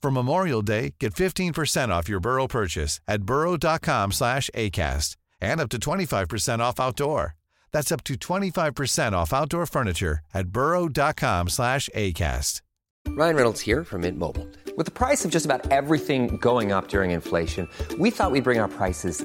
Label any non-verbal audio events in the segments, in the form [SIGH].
For Memorial Day, get 15% off your Burrow purchase at burrow.com slash ACAST and up to 25% off outdoor. That's up to 25% off outdoor furniture at burrow.com slash ACAST. Ryan Reynolds here from Mint Mobile. With the price of just about everything going up during inflation, we thought we'd bring our prices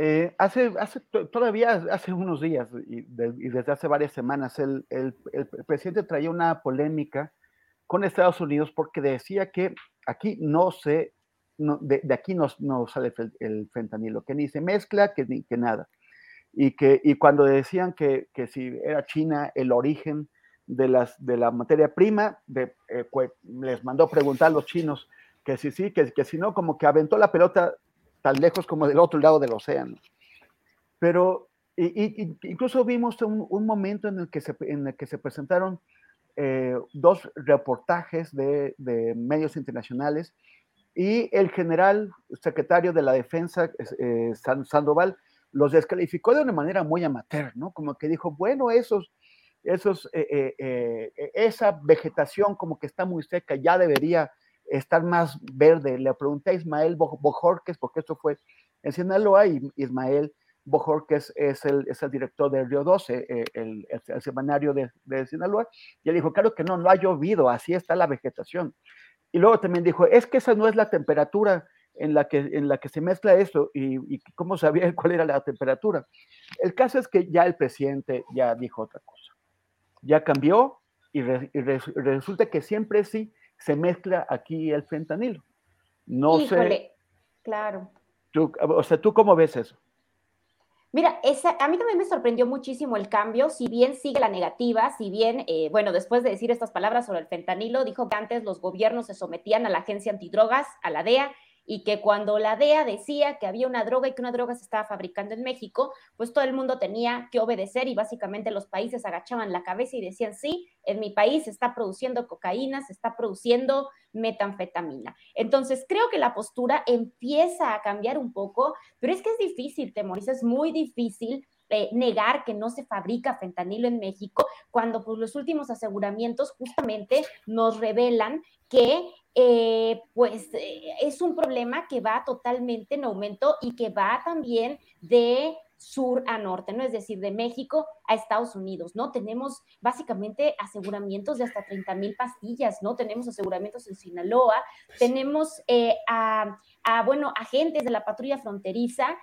eh, hace, hace to- todavía hace unos días y, de- y desde hace varias semanas el, presidente traía una polémica con Estados Unidos porque decía que aquí no se, de, aquí no, sale el, fentanilo, que ni se mezcla, que, ni, que nada. Y, que, y cuando decían que, que si era China el origen de, las, de la materia prima, de, eh, les mandó preguntar a los chinos que si sí, que, que si no, como que aventó la pelota tan lejos como del otro lado del océano. Pero y, y- incluso vimos un, un momento en el que se, en el que se presentaron eh, dos reportajes de, de medios internacionales y el general secretario de la defensa, eh, San- Sandoval, los descalificó de una manera muy amateur, ¿no? Como que dijo, bueno, esos, esos, eh, eh, eh, esa vegetación como que está muy seca, ya debería estar más verde. Le pregunté a Ismael Bo- Bojorques, porque esto fue en Sinaloa, y Ismael Bojorques es el, es el director de Río 12, eh, el, el- el semanario de, de Sinaloa, y él dijo, claro que no, no ha llovido, así está la vegetación. Y luego también dijo, es que esa no es la temperatura en la que, en la que se mezcla esto, y, y cómo sabía cuál era la temperatura. El caso es que ya el presidente ya dijo otra cosa. Ya cambió y, re- y res- resulta que siempre sí se mezcla aquí el fentanilo. No sé, Híjole, claro. tú, o sea, ¿tú cómo ves eso? Mira, esa, a mí también me sorprendió muchísimo el cambio, si bien sigue la negativa, si bien, eh, bueno, después de decir estas palabras sobre el fentanilo, dijo que antes los gobiernos se sometían a la agencia antidrogas, a la DEA, y que cuando la DEA decía que había una droga y que una droga se estaba fabricando en México, pues todo el mundo tenía que obedecer y básicamente los países agachaban la cabeza y decían, sí, en mi país se está produciendo cocaína, se está produciendo metanfetamina. Entonces, creo que la postura empieza a cambiar un poco, pero es que es difícil, Temoris, es muy difícil eh, negar que no se fabrica fentanilo en México cuando pues, los últimos aseguramientos justamente nos revelan que eh, pues eh, es un problema que va totalmente en aumento y que va también de sur a norte, ¿no? Es decir, de México a Estados Unidos, ¿no? Tenemos básicamente aseguramientos de hasta 30 mil pastillas, ¿no? Tenemos aseguramientos en Sinaloa, tenemos eh, a, a, bueno, agentes de la patrulla fronteriza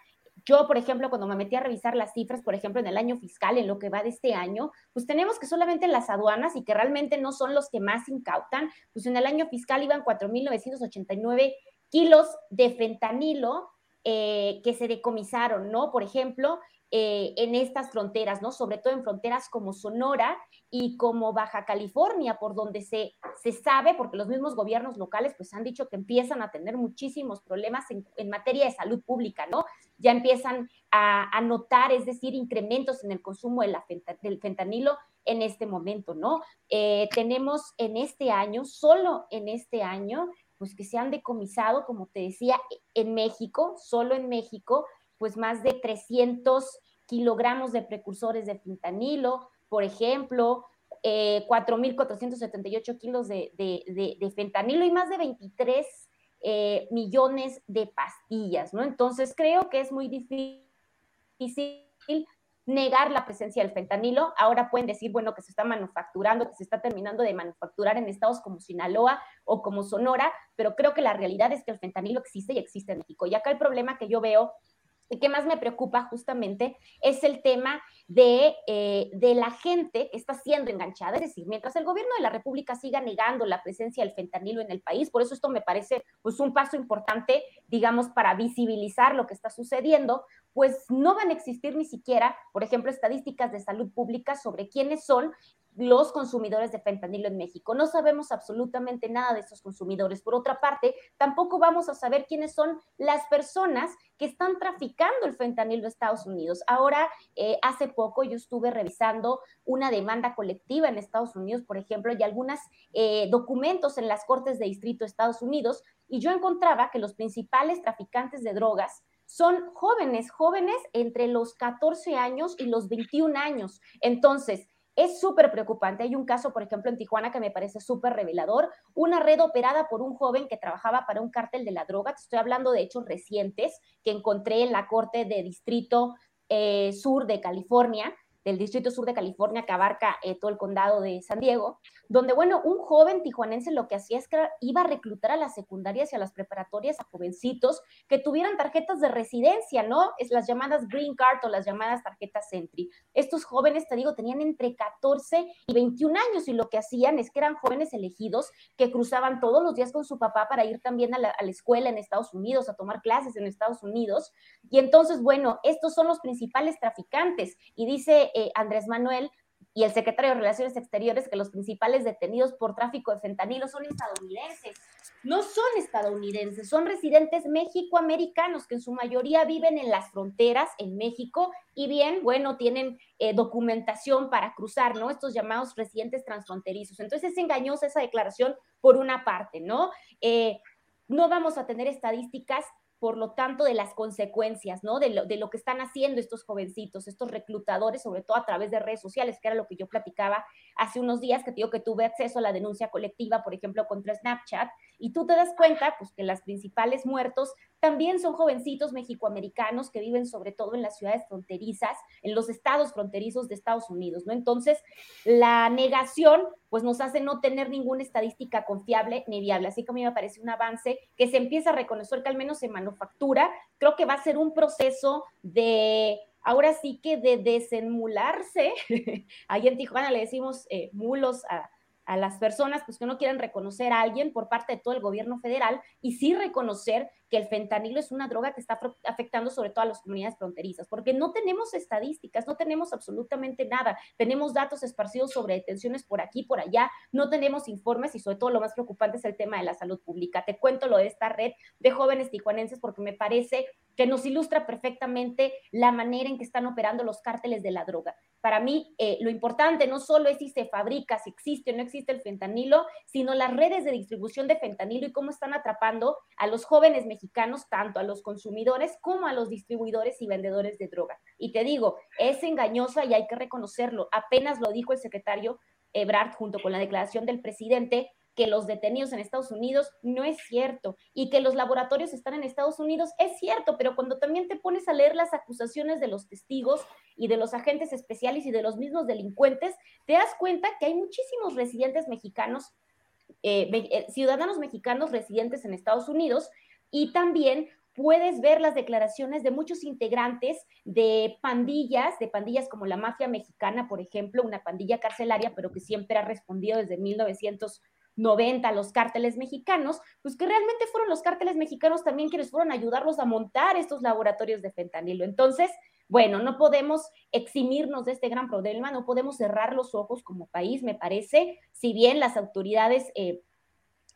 yo, por ejemplo, cuando me metí a revisar las cifras, por ejemplo, en el año fiscal, en lo que va de este año, pues tenemos que solamente las aduanas y que realmente no son los que más incautan, pues en el año fiscal iban 4.989 kilos de fentanilo eh, que se decomisaron, ¿no? Por ejemplo, eh, en estas fronteras, ¿no? Sobre todo en fronteras como Sonora y como Baja California, por donde se, se sabe, porque los mismos gobiernos locales pues han dicho que empiezan a tener muchísimos problemas en, en materia de salud pública, ¿no? Ya empiezan a, a, notar, es decir, incrementos en el consumo de la del fentanilo en este momento, ¿no? Eh, tenemos en este año, solo en este año, pues que se han decomisado, como te decía, en México, solo en México, pues más de 300 kilogramos de precursores de fentanilo, por ejemplo, eh, 4.478 kilos de, de, de, de, fentanilo y más de 23 eh, millones de pastillas, ¿no? Entonces creo que es muy difícil negar la presencia del fentanilo. Ahora pueden decir, bueno, que se está manufacturando, que se está terminando de manufacturar en estados como Sinaloa o como Sonora, pero creo que la realidad es que el fentanilo existe y existe en México. Y acá el problema que yo veo que más me preocupa justamente es el tema de, eh, de, la gente que está siendo enganchada. Es decir, mientras el gobierno de la República siga negando la presencia del fentanilo en el país, por eso esto me parece pues, un paso importante, digamos, para visibilizar lo que está sucediendo, pues no van a existir ni siquiera, por ejemplo, estadísticas de salud pública sobre quiénes son los consumidores de fentanilo en México. No sabemos absolutamente nada de estos consumidores. Por otra parte, tampoco vamos a saber quiénes son las personas que están traficando el fentanilo en Estados Unidos. Ahora, eh, hace poco yo estuve revisando una demanda colectiva en Estados Unidos, por ejemplo, y algunos eh, documentos en las Cortes de Distrito de Estados Unidos, y yo encontraba que los principales traficantes de drogas son jóvenes, jóvenes entre los 14 años y los 21 años. Entonces, es súper preocupante. Hay un caso, por ejemplo, en Tijuana que me parece súper revelador. Una red operada por un joven que trabajaba para un cártel de la droga. Te estoy hablando de hechos recientes que encontré en la Corte de Distrito eh, Sur de California del Distrito Sur de California que abarca eh, todo el condado de San Diego, donde, bueno, un joven tijuanense lo que hacía es que iba a reclutar a las secundarias y a las preparatorias a jovencitos que tuvieran tarjetas de residencia, ¿no? Es las llamadas Green Card o las llamadas tarjetas Entry. Estos jóvenes, te digo, tenían entre 14 y 21 años y lo que hacían es que eran jóvenes elegidos que cruzaban todos los días con su papá para ir también a la, escuela en Estados Unidos, a tomar clases en Estados Unidos. Y entonces, bueno, estos son los principales traficantes. Y dice eh, Andrés Manuel y el secretario de Relaciones Exteriores que los principales detenidos por tráfico de fentanilo son estadounidenses. No son estadounidenses, son residentes mexicoamericanos que en su mayoría viven en las fronteras en México y bien, bueno, tienen eh, documentación para cruzar, ¿no? Estos llamados residentes transfronterizos. Entonces es engañosa esa declaración por una parte, ¿no? Eh, no vamos a tener estadísticas por lo tanto, de las consecuencias, ¿no? De lo, de lo, que están haciendo estos jovencitos, estos reclutadores, sobre todo a través de redes sociales, que era lo que yo platicaba hace unos días, que digo que tuve acceso a la denuncia colectiva, por ejemplo, contra Snapchat, y tú te das cuenta, pues, que las principales muertos también son jovencitos mexicoamericanos que viven sobre todo en las ciudades fronterizas, en los estados fronterizos de Estados Unidos, ¿no? Entonces, la negación, pues, nos hace no tener ninguna estadística confiable ni viable. Así que a mí me parece un avance que se empieza a reconocer que al menos en manufactura, creo que va a ser un proceso de ahora sí que de desenmularse, [LAUGHS] ahí en Tijuana le decimos eh, mulos a, a las personas pues, que no quieren reconocer a alguien por parte de todo el gobierno federal y sí reconocer que el fentanilo es una droga que está afectando sobre todo a las comunidades fronterizas, porque no tenemos estadísticas, no tenemos absolutamente nada, tenemos datos esparcidos sobre detenciones por aquí, por allá, no tenemos informes y sobre todo lo más preocupante es el tema de la salud pública. Te cuento lo de esta red de jóvenes tijuanenses porque me parece que nos ilustra perfectamente la manera en que están operando los cárteles de la droga. Para mí, eh, lo importante no solo es si se fabrica, si existe o no existe el fentanilo, sino las redes de distribución de fentanilo y cómo están atrapando a los jóvenes mexicanos, tanto a los consumidores como a los distribuidores y vendedores de droga. Y te digo, es engañosa y hay que reconocerlo. Apenas lo dijo el secretario Ebrard junto con la declaración del presidente, que los detenidos en Estados Unidos no es cierto y que los laboratorios están en Estados Unidos es cierto, pero cuando también te pones a leer las acusaciones de los testigos y de los agentes especiales y de los mismos delincuentes, te das cuenta que hay muchísimos residentes mexicanos, eh, eh, ciudadanos mexicanos residentes en Estados Unidos y también puedes ver las declaraciones de muchos integrantes de pandillas, de pandillas como la mafia mexicana, por ejemplo, una pandilla carcelaria, pero que siempre ha respondido desde 1900 90 los cárteles mexicanos, pues que realmente fueron los cárteles mexicanos también quienes fueron a ayudarlos a montar estos laboratorios de fentanilo. Entonces, bueno, no podemos eximirnos de este gran problema, no podemos cerrar los ojos como país, me parece, si bien las autoridades... Eh,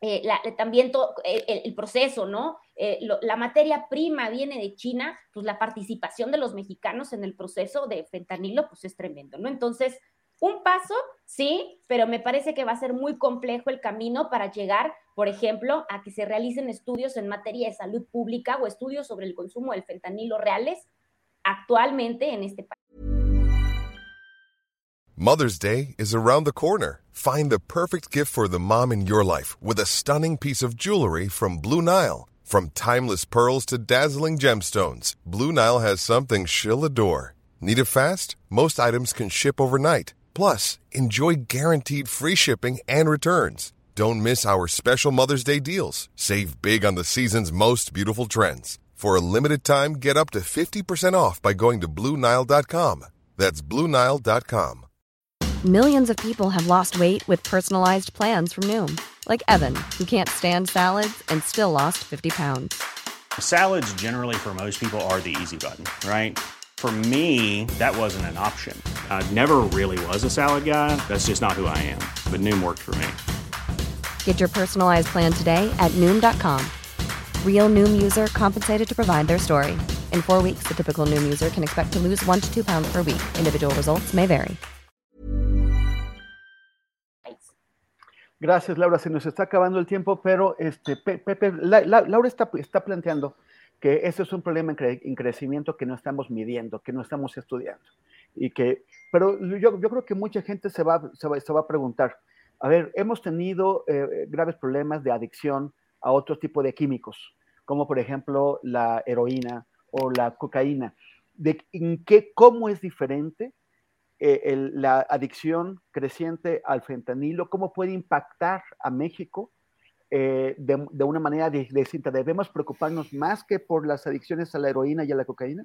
eh, también el, proceso, ¿no? Eh, la materia prima viene de China, pues la participación de los mexicanos en el proceso de fentanilo, pues es tremendo, ¿no? Entonces, un paso, sí, pero me parece que va a ser muy complejo el camino para llegar, por ejemplo, a que se realicen estudios en materia de salud pública o estudios sobre el consumo del fentanilo reales actualmente en este país. Mother's Day is around the corner. Find the perfect gift for the mom in your life with a stunning piece of jewelry from Blue Nile. From timeless pearls to dazzling gemstones, Blue Nile has something she'll adore. Need it fast? Most items can ship overnight. Plus, enjoy guaranteed free shipping and returns. Don't miss our special Mother's Day deals. Save big on the season's most beautiful trends. For a limited time, get up to 50% off by going to Bluenile.com. That's Bluenile.com. Millions of people have lost weight with personalized plans from Noom, like Evan, who can't stand salads and still lost 50 pounds. Salads, generally, for most people, are the easy button, right? For me, that wasn't an option. I never really was a salad guy. That's just not who I am. But Noom worked for me. Get your personalized plan today at Noom.com. Real Noom user compensated to provide their story. In four weeks, the typical Noom user can expect to lose one to two pounds per week. Individual results may vary. Gracias, Laura. Se nos está acabando el tiempo, pero este, Pepe, la, la, Laura está, está planteando que ese es un problema en, cre en, crecimiento que no estamos midiendo, que no estamos estudiando. Y que, pero yo, creo que mucha gente se va, se va, se va a preguntar, a ver, hemos tenido eh, graves problemas de adicción a otro tipo de químicos, como por ejemplo la heroína o la cocaína. De, ¿En qué, cómo es diferente eh, la adicción creciente al fentanilo? ¿Cómo puede impactar a México eh, de, de, una manera distinta? ¿Debemos preocuparnos más que por las adicciones a la heroína y a la cocaína?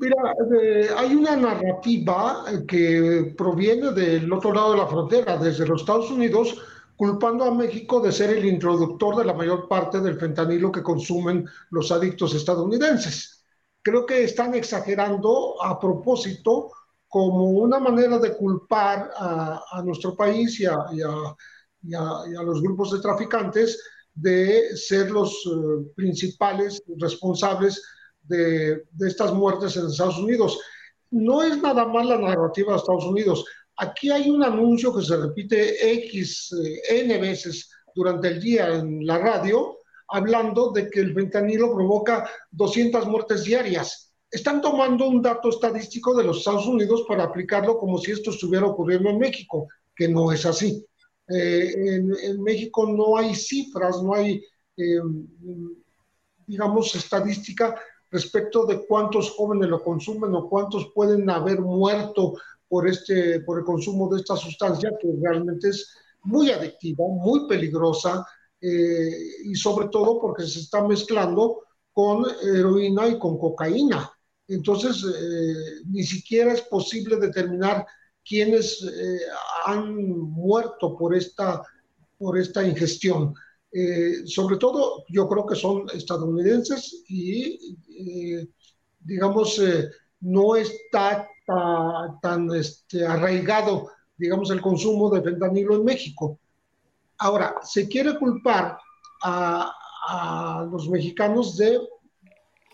Mira, eh, hay una narrativa que proviene del otro lado de la frontera, desde los Estados Unidos, culpando a México de ser el introductor de la mayor parte del fentanilo que consumen los adictos estadounidenses. Creo que están exagerando a propósito como una manera de culpar a, nuestro país y a, los grupos de traficantes de ser los uh, principales responsables de, de, estas muertes en Estados Unidos. No es nada más la narrativa de Estados Unidos. Aquí hay un anuncio que se repite X, eh, N veces durante el día en la radio, hablando de que el fentanilo provoca 200 muertes diarias. Están tomando un dato estadístico de los Estados Unidos para aplicarlo como si esto estuviera ocurriendo en México, que no es así. Eh, en, en, México no hay cifras, no hay, eh, digamos, estadística respecto de cuántos jóvenes lo consumen o cuántos pueden haber muerto por, este, por el consumo de esta sustancia que realmente es muy adictiva, muy peligrosa eh, y sobre todo porque se está mezclando con heroína y con cocaína. Entonces, eh, ni siquiera es posible determinar quiénes eh, han muerto por esta, por esta ingestión. Eh, sobre todo, yo creo que son estadounidenses y, eh, digamos, eh, no está ta, tan este, arraigado, digamos, el consumo de fentanilo en México. Ahora, se quiere culpar a, a los mexicanos de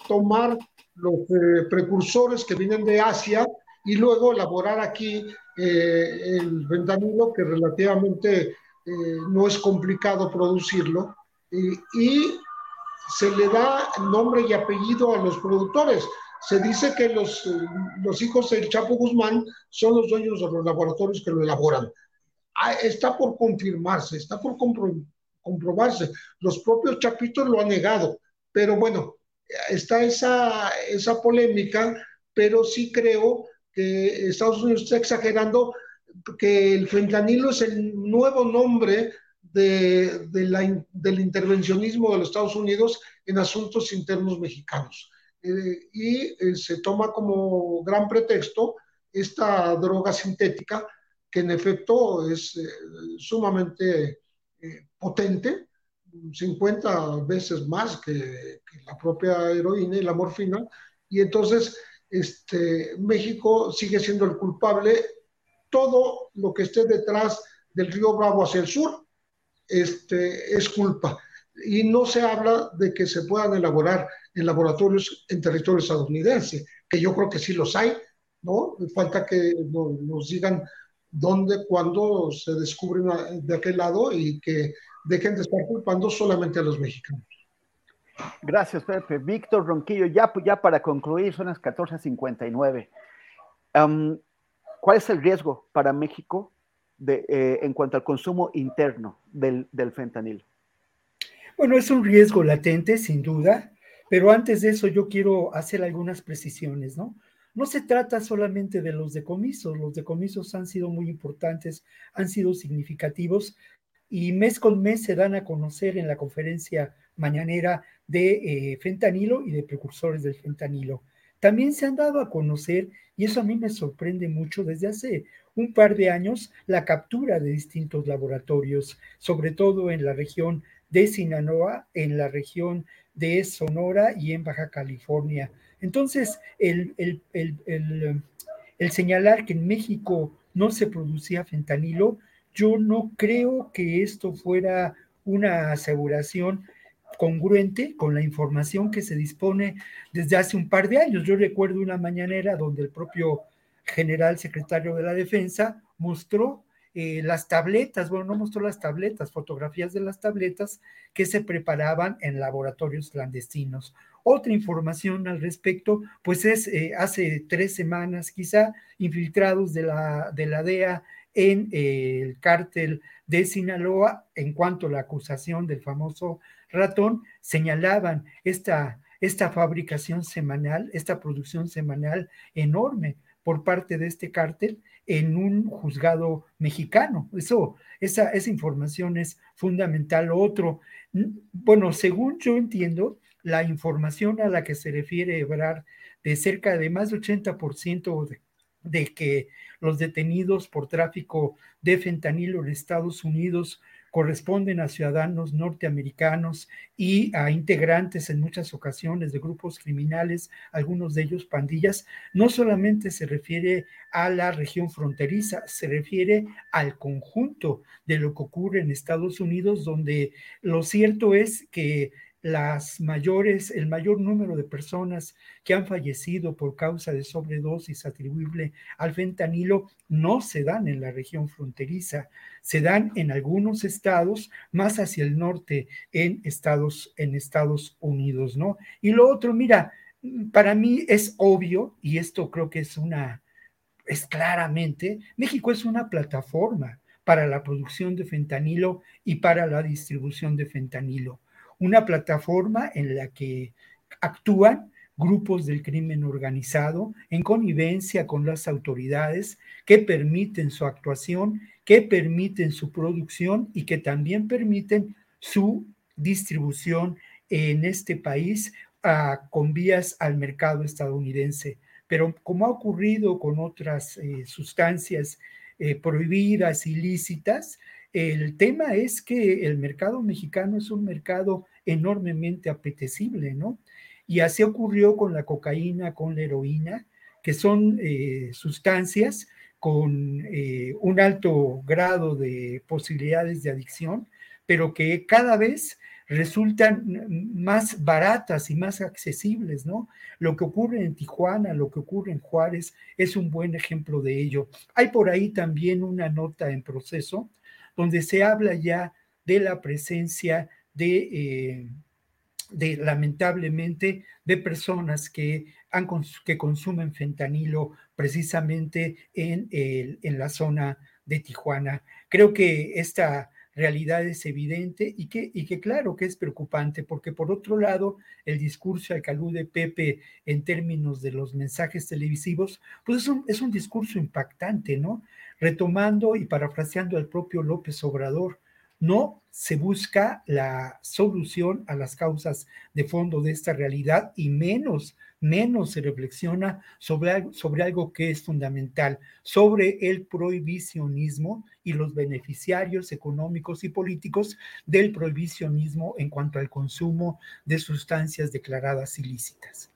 tomar los precursores que vienen de Asia y luego elaborar aquí el fentanilo que relativamente eh, no es complicado producirlo, y, se le da nombre y apellido a los productores. Se dice que los, los hijos del Chapo Guzmán son los dueños de los laboratorios que lo elaboran. Ah, está por confirmarse, está por compro comprobarse. Los propios Chapitos lo han negado, pero bueno, está esa, esa polémica, pero sí creo que Estados Unidos está exagerando que el fentanilo es el nuevo nombre de, del intervencionismo de los Estados Unidos en asuntos internos mexicanos. Eh, y eh, se toma como gran pretexto esta droga sintética que en efecto es eh, sumamente potente, 50 veces más que, que, la propia heroína y la morfina, y entonces este, México sigue siendo el culpable todo lo que esté detrás del río Bravo hacia el sur este, es culpa. Y no se habla de que se puedan elaborar en laboratorios en territorio estadounidense, que yo creo que sí los hay, ¿no? Falta que nos, nos digan dónde, cuándo se descubren de aquel lado y que dejen de estar culpando solamente a los mexicanos. Gracias, Pepe. Víctor Ronquillo, ya, para concluir, son las 14.59. Um, ¿Cuál es el riesgo para México eh, en cuanto al consumo interno del, del fentanilo? Bueno, es un riesgo latente, sin duda, pero antes de eso yo quiero hacer algunas precisiones, ¿no? No se trata solamente de los decomisos, los decomisos han sido muy importantes, han sido significativos y mes con mes se dan a conocer en la conferencia mañanera de eh, fentanilo y de precursores del fentanilo. También se han dado a conocer, y eso a mí me sorprende mucho desde hace un par de años, la captura de distintos laboratorios, sobre todo en la región de Sinaloa, en la región de Sonora y en Baja California. Entonces, el, el señalar que en México no se producía fentanilo, yo no creo que esto fuera una aseguración congruente con la información que se dispone desde hace un par de años. Yo recuerdo una mañanera donde el propio general secretario de la Defensa mostró eh, las tabletas, bueno, no mostró las tabletas, fotografías de las tabletas que se preparaban en laboratorios clandestinos. Otra información al respecto, pues es eh, hace tres semanas quizá infiltrados de la, de la DEA en eh, el cártel de Sinaloa en cuanto a la acusación del famoso ratón, señalaban esta, esta fabricación semanal, esta producción semanal enorme por parte de este cártel en un juzgado mexicano. Eso, esa, esa información es fundamental. Otro, bueno, según yo entiendo, la información a la que se refiere Ebrard de cerca de más de 80% de, de que los detenidos por tráfico de fentanilo en Estados Unidos corresponden a ciudadanos norteamericanos y a integrantes en muchas ocasiones de grupos criminales, algunos de ellos pandillas, no solamente se refiere a la región fronteriza, se refiere al conjunto de lo que ocurre en Estados Unidos, donde lo cierto es que las mayores, el mayor número de personas que han fallecido por causa de sobredosis atribuible al fentanilo no se dan en la región fronteriza, se dan en algunos estados más hacia el norte en Estados, en Estados Unidos, ¿no? Y lo otro, mira, para mí es obvio, y esto creo que es una, es claramente, México es una plataforma para la producción de fentanilo y para la distribución de fentanilo una plataforma en la que actúan grupos del crimen organizado en connivencia con las autoridades que permiten su actuación, que permiten su producción y que también permiten su distribución en este país ah, con vías al mercado estadounidense. Pero como ha ocurrido con otras eh, sustancias eh, prohibidas, ilícitas, el tema es que el mercado mexicano es un mercado enormemente apetecible, ¿no? Y así ocurrió con la cocaína, con la heroína, que son eh, sustancias con eh, un alto grado de posibilidades de adicción, pero que cada vez resultan más baratas y más accesibles, ¿no? Lo que ocurre en Tijuana, lo que ocurre en Juárez es un buen ejemplo de ello. Hay por ahí también una nota en proceso donde se habla ya de la presencia de, eh, lamentablemente, de personas que, han, que consumen fentanilo precisamente en, en la zona de Tijuana. Creo que esta realidad es evidente y que, y que claro que es preocupante, porque por otro lado, el discurso al calú de Pepe en términos de los mensajes televisivos, pues es un, es un discurso impactante, ¿no? retomando y parafraseando al propio López Obrador, no se busca la solución a las causas de fondo de esta realidad y menos, menos se reflexiona sobre, sobre algo que es fundamental, sobre el prohibicionismo y los beneficiarios económicos y políticos del prohibicionismo en cuanto al consumo de sustancias declaradas ilícitas.